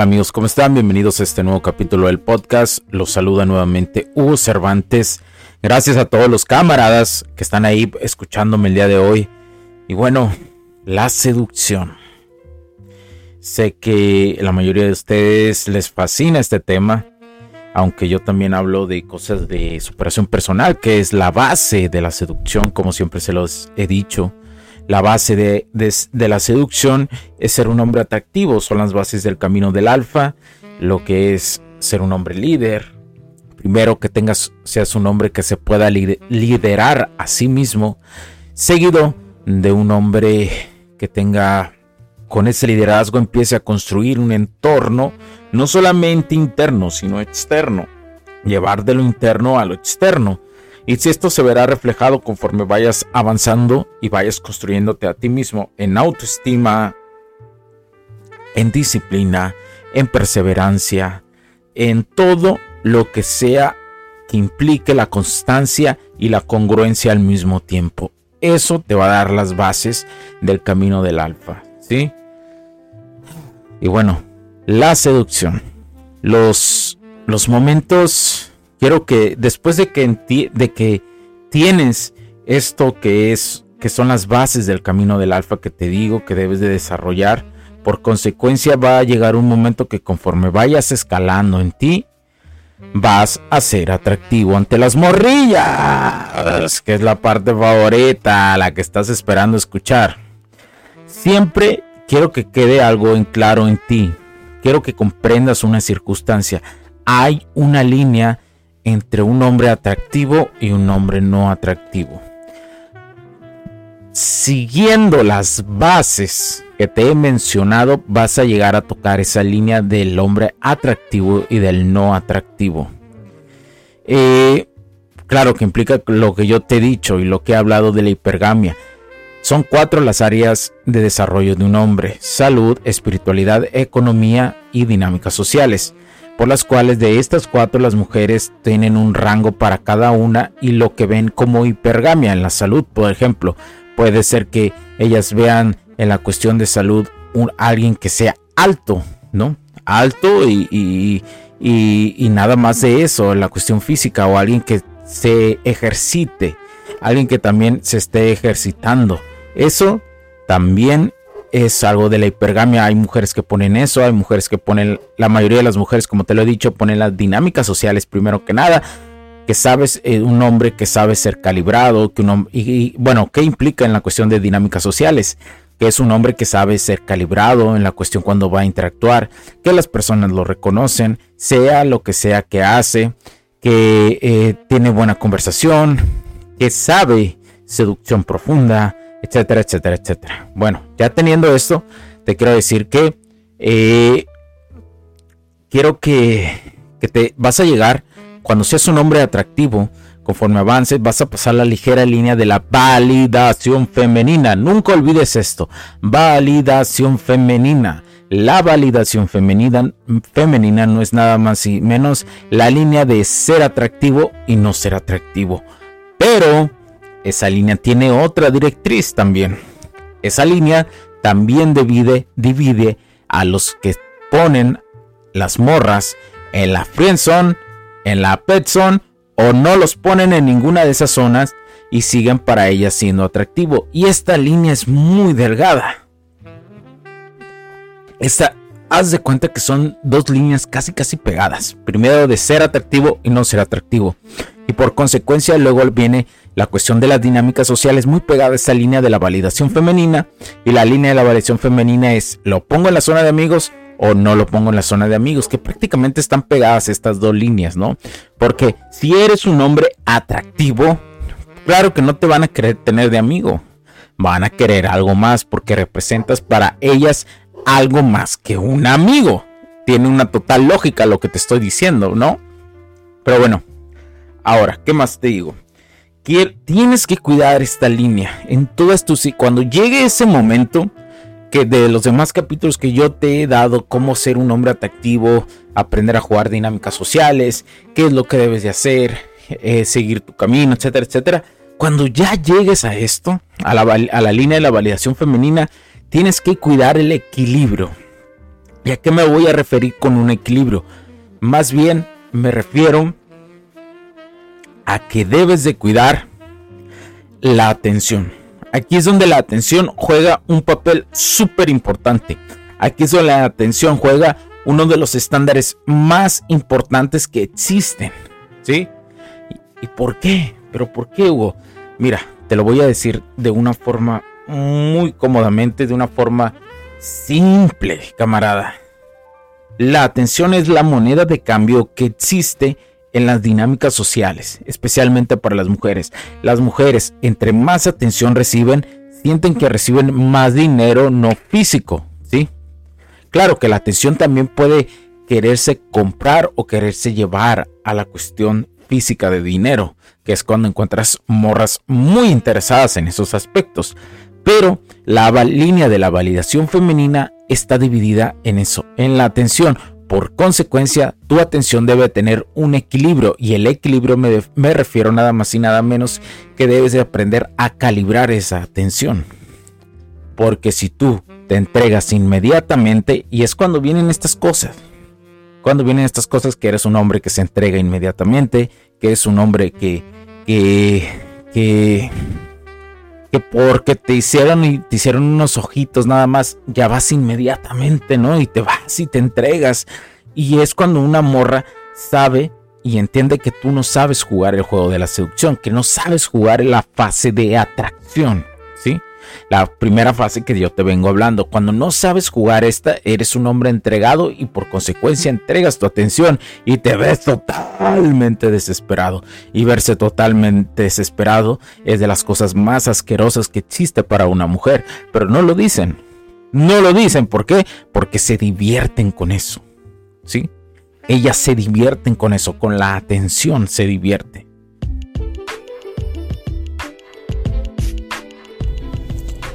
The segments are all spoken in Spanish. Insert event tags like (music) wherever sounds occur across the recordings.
Amigos? ¿Cómo están? Bienvenidos a este nuevo capítulo del podcast. Los saluda nuevamente Hugo Cervantes. Gracias a todos los camaradas que están ahí escuchándome el día de hoy. Y bueno, la seducción. Sé que la mayoría de ustedes les fascina este tema, aunque yo también hablo de cosas de superación personal, que es la base de la seducción, como siempre se los he dicho. La base de, la seducción es ser un hombre atractivo, son las bases del camino del alfa, lo que es ser un hombre líder. Primero que tengas, seas un hombre que se pueda liderar a sí mismo, seguido de un hombre que tenga con ese liderazgo empiece a construir un entorno no solamente interno, sino externo. Llevar de lo interno a lo externo. Y si esto se verá reflejado conforme vayas avanzando y vayas construyéndote a ti mismo en autoestima, en disciplina, en perseverancia, en todo lo que sea que implique la constancia y la congruencia al mismo tiempo. Eso te va a dar las bases del camino del alfa, ¿sí? Y bueno, la seducción. Los, los momentos quiero que después de que, de que tienes esto que es que son las bases del camino del alfa que te digo que debes de desarrollar, por consecuencia va a llegar un momento que conforme vayas escalando en ti, vas a ser atractivo ante las morrillas, que es la parte favorita, la que estás esperando escuchar. Siempre quiero que quede algo en claro en ti. Quiero que comprendas una circunstancia. Hay una línea entre un hombre atractivo y un hombre no atractivo. Siguiendo las bases que te he mencionado, vas a llegar a tocar esa línea del hombre atractivo y del no atractivo. Eh, claro que implica lo que yo te he dicho y lo que he hablado de la hipergamia. Son cuatro las áreas de desarrollo de un hombre, salud, espiritualidad, economía y dinámicas sociales por las cuales de estas cuatro las mujeres tienen un rango para cada una y lo que ven como hipergamia en la salud, por ejemplo, puede ser que ellas vean en la cuestión de salud un alguien que sea alto, ¿no? Alto y, y nada más de eso, en la cuestión física o alguien que se ejercite, alguien que también se esté ejercitando. Eso también es algo de la hipergamia. Hay mujeres que ponen eso, hay mujeres que ponen, la mayoría de las mujeres, como te lo he dicho, ponen las dinámicas sociales primero que nada. Que sabes, eh, un hombre que sabe ser calibrado, que un y, bueno, ¿qué implica en la cuestión de dinámicas sociales? Que es un hombre que sabe ser calibrado en la cuestión cuando va a interactuar, que las personas lo reconocen, sea lo que sea que hace, que eh, tiene buena conversación, que sabe seducción profunda, etcétera, etcétera, etcétera. Bueno, ya teniendo esto, te quiero decir que eh, quiero que, que te vas a llegar cuando seas un hombre atractivo, Conforme avances vas a pasar la ligera línea de la validación femenina. Nunca olvides esto. Validación femenina. La validación femenina, femenina no es nada más y menos la línea de ser atractivo y no ser atractivo. Pero esa línea tiene otra directriz también. Esa línea también divide, a los que ponen las morras en la friendzone, en la petzone o no los ponen en ninguna de esas zonas y siguen para ellas siendo atractivo. Y esta línea es muy delgada. Esta, haz de cuenta que son dos líneas casi casi pegadas. Primero de ser atractivo y no ser atractivo. Y por consecuencia luego viene la cuestión de las dinámicas sociales muy pegada a esta línea de la validación femenina. Y la línea de la validación femenina es lo pongo en la zona de amigos o no lo pongo en la zona de amigos, que prácticamente están pegadas estas dos líneas, ¿no? Porque si eres un hombre atractivo, claro que no te van a querer tener de amigo, van a querer algo más porque representas para ellas algo más que un amigo. Tiene una total lógica lo que te estoy diciendo, ¿no? Pero bueno, ahora, ¿qué más te digo? tienes que cuidar esta línea en todas tus... Cuando llegue ese momento, que de los demás capítulos que yo te he dado, cómo ser un hombre atractivo, aprender a jugar dinámicas sociales, qué es lo que debes de hacer, eh, seguir tu camino, etcétera, etcétera. Cuando ya llegues a esto, a la, a la línea de la validación femenina, tienes que cuidar el equilibrio. ¿Y a qué me voy a referir con un equilibrio? Más bien me refiero a que debes de cuidar la atención. Aquí es donde la atención juega un papel súper importante. Aquí es donde la atención juega uno de los estándares más importantes que existen. ¿Sí? ¿Y, por qué? ¿Pero por qué, Hugo? Mira, te lo voy a decir de una forma muy cómodamente, de una forma simple, camarada. La atención es la moneda de cambio que existe en las dinámicas sociales, especialmente para las mujeres. Las mujeres, entre más atención reciben, sienten que reciben más dinero no físico, ¿sí? Claro que la atención también puede quererse comprar o quererse llevar a la cuestión física de dinero, que es cuando encuentras morras muy interesadas en esos aspectos. Pero la línea de la validación femenina está dividida en eso, en la atención. Por consecuencia, tu atención debe tener un equilibrio y el equilibrio me, me, refiero nada más y nada menos que debes de aprender a calibrar esa atención. Porque si tú te entregas inmediatamente y es cuando vienen estas cosas, cuando vienen estas cosas que eres un hombre que se entrega inmediatamente, que es un hombre que que que que porque te hicieron y te hicieron unos ojitos nada más, ya vas inmediatamente, ¿no? Y te vas y te entregas. Y es cuando una morra sabe y entiende que tú no sabes jugar el juego de la seducción, que no sabes jugar la fase de atracción, ¿sí? La primera fase que yo te vengo hablando. Cuando no sabes jugar esta, eres un hombre entregado y por consecuencia entregas tu atención y te ves totalmente desesperado. Y verse totalmente desesperado es de las cosas más asquerosas que existe para una mujer. Pero no lo dicen. No lo dicen. ¿Por qué? Porque se divierten con eso. ¿Sí? Ellas se divierten con eso, con la atención se divierte.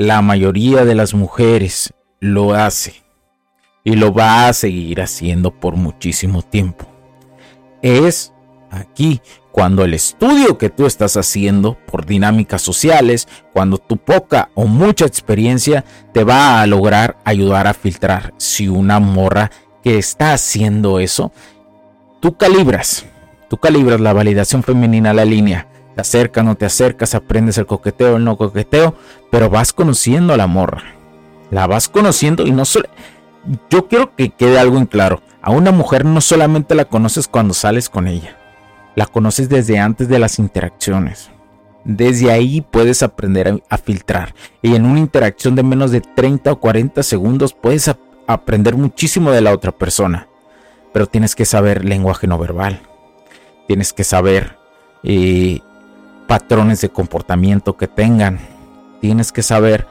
La mayoría de las mujeres lo hace y lo va a seguir haciendo por muchísimo tiempo. Es aquí cuando el estudio que tú estás haciendo por dinámicas sociales, cuando tu poca o mucha experiencia te va a lograr ayudar a filtrar si una morra que está haciendo eso, tú calibras, tú calibras la validación femenina a la línea. Te acercas, no te acercas, aprendes el coqueteo, el no coqueteo, pero vas conociendo a la morra. La vas conociendo y no solo... Yo quiero que quede algo en claro. A una mujer no solamente la conoces cuando sales con ella la conoces desde antes de las interacciones. Desde ahí puedes aprender a, filtrar. Y en una interacción de menos de 30 o 40 segundos puedes aprender muchísimo de la otra persona. Pero tienes que saber lenguaje no verbal. Tienes que saber eh, patrones de comportamiento que tengan. Tienes que saber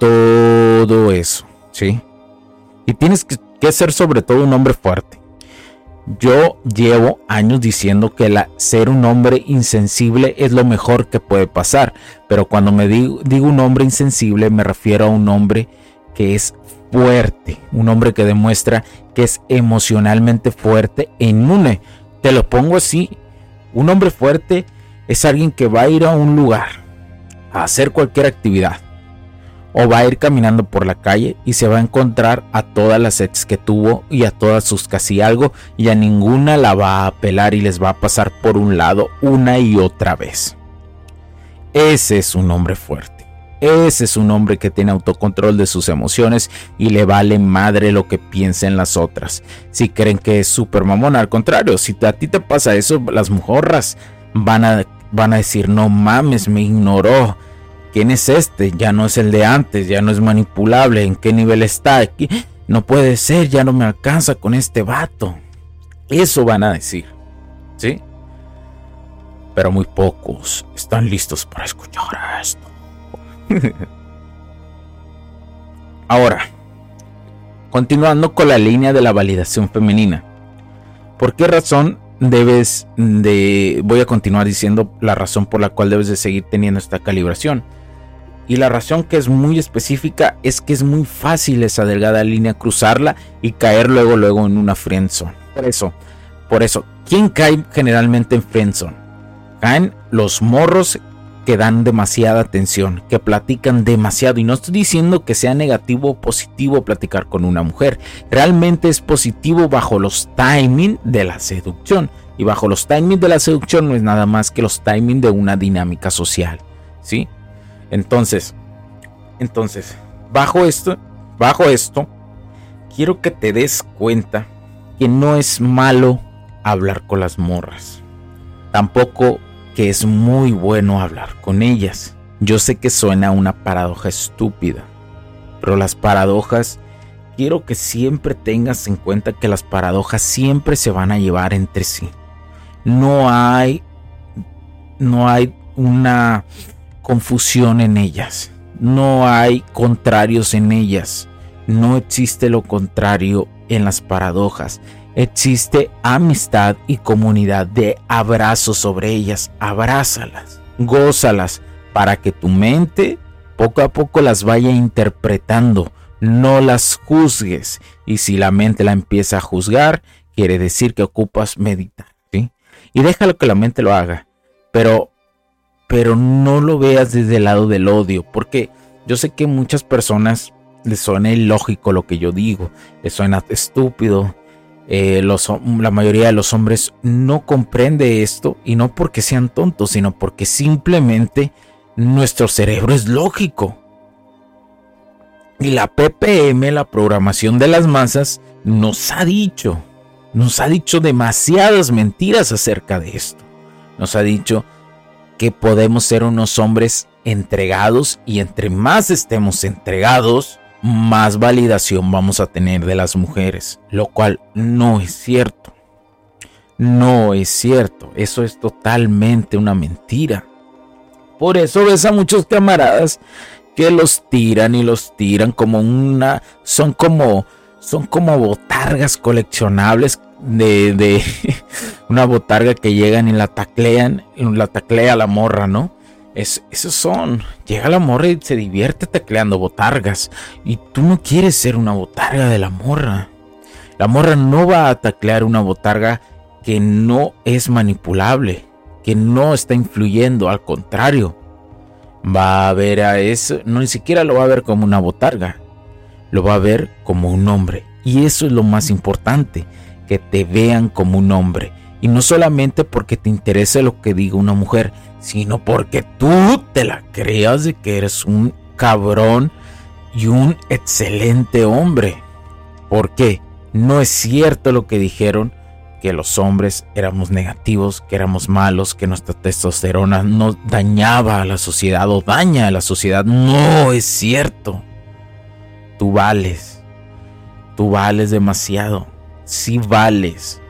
todo eso. ¿Sí? Y tienes que ser sobre todo un hombre fuerte. Yo llevo años diciendo que ser un hombre insensible es lo mejor que puede pasar, pero cuando me digo, digo un hombre insensible me refiero a un hombre que es fuerte, un hombre que demuestra que es emocionalmente fuerte e inmune. Te lo pongo así, un hombre fuerte es alguien que va a ir a un lugar a hacer cualquier actividad o va a ir caminando por la calle y se va a encontrar a todas las ex que tuvo y a todas sus casi algo y a ninguna la va a apelar y les va a pasar por un lado una y otra vez. Ese es un hombre fuerte. Ese es un hombre que tiene autocontrol de sus emociones y le vale madre lo que piensen las otras. Si creen que es super mamón, al contrario, si a ti te pasa eso, las mujeres van a, van a decir, no mames, me ignoró ¿Quién es este? Ya no es el de antes, ya no es manipulable. ¿En qué nivel está? No puede ser, ya no me alcanza con este vato. Eso van a decir. ¿Sí? Pero muy pocos están listos para escuchar esto. (laughs) Ahora, continuando con la línea de la validación femenina. ¿Por qué razón debes de... Voy a continuar diciendo la razón por la cual debes de seguir teniendo esta calibración y la razón que es muy específica es que es muy fácil esa delgada línea cruzarla y caer luego luego en una friendzone. Por eso, por eso, ¿quién cae generalmente en friendzone? Caen los morros que dan demasiada atención, que platican demasiado. Y no estoy diciendo que sea negativo o positivo platicar con una mujer. Realmente es positivo bajo los timing de la seducción. Y bajo los timings de la seducción no es nada más que los timings de una dinámica social. ¿Sí? Entonces, entonces, bajo esto, bajo esto, quiero que te des cuenta que no es malo hablar con las morras. Tampoco que es muy bueno hablar con ellas. Yo sé que suena una paradoja estúpida, pero las paradojas, quiero que siempre tengas en cuenta que las paradojas siempre se van a llevar entre sí. No hay, no hay una confusión en ellas, no hay contrarios en ellas, no existe lo contrario en las paradojas, existe amistad y comunidad de abrazo sobre ellas, abrázalas, gózalas, para que tu mente poco a poco las vaya interpretando, no las juzgues, y si la mente la empieza a juzgar, quiere decir que ocupas meditar, ¿sí? Y déjalo que la mente lo haga, pero pero no lo veas desde el lado del odio, porque yo sé que muchas personas les suena ilógico lo que yo digo, les suena estúpido. Eh, la mayoría de los hombres no comprende esto y no porque sean tontos, sino porque simplemente nuestro cerebro es lógico. Y la PPM, la programación de las masas, nos ha dicho, nos ha dicho demasiadas mentiras acerca de esto. Nos ha dicho que podemos ser unos hombres entregados y entre más estemos entregados, más validación vamos a tener de las mujeres, lo cual no es cierto. No es cierto, eso es totalmente una mentira. Por eso ves a muchos camaradas que los tiran y los tiran como una son como son como botargas coleccionables de, (laughs) una botarga que llegan y la taclean, la taclea la morra, ¿no? Es, esos son. Llega la morra y se divierte tecleando botargas. Y tú no quieres ser una botarga de la morra. La morra no va a teclear una botarga que no es manipulable, que no está influyendo, al contrario. Va a ver a eso, no ni siquiera lo va a ver como una botarga, lo va a ver como un hombre. Y eso es lo más importante, que te vean como un hombre. Y no solamente porque te interese lo que diga una mujer, sino porque tú te la creas de que eres un cabrón y un excelente hombre. ¿Por qué? No es cierto lo que dijeron, que los hombres éramos negativos, que éramos malos, que nuestra testosterona no dañaba a la sociedad o daña a la sociedad. No es cierto. Tú vales. Tú vales demasiado. Sí vales.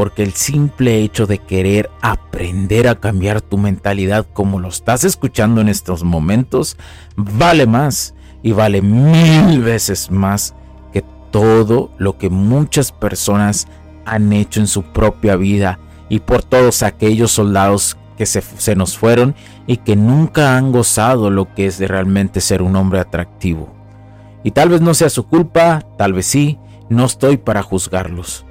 Porque el simple hecho de querer aprender a cambiar tu mentalidad como lo estás escuchando en estos momentos, vale más y vale mil veces más que todo lo que muchas personas han hecho en su propia vida y por todos aquellos soldados que se, se, nos fueron y que nunca han gozado lo que es de realmente ser un hombre atractivo. Y tal vez no sea su culpa, tal vez sí, no estoy para juzgarlos.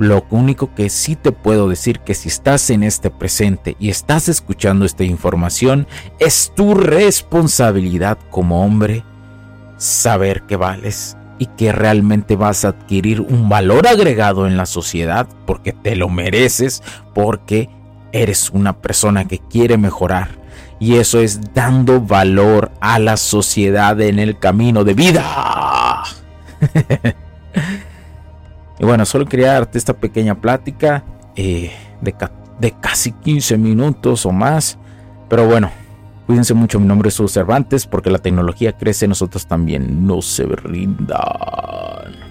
Lo único que sí te puedo decir que si estás en este presente y estás escuchando esta información, es tu responsabilidad como hombre saber que vales y que realmente vas a adquirir un valor agregado en la sociedad porque te lo mereces, porque eres una persona que quiere mejorar. Y eso es dando valor a la sociedad en el camino de vida. (laughs) Y bueno, solo quería darte esta pequeña plática eh, de, de casi 15 minutos o más. Pero bueno, cuídense mucho. Mi nombre es Sus Cervantes porque la tecnología crece, nosotros también. No se rindan.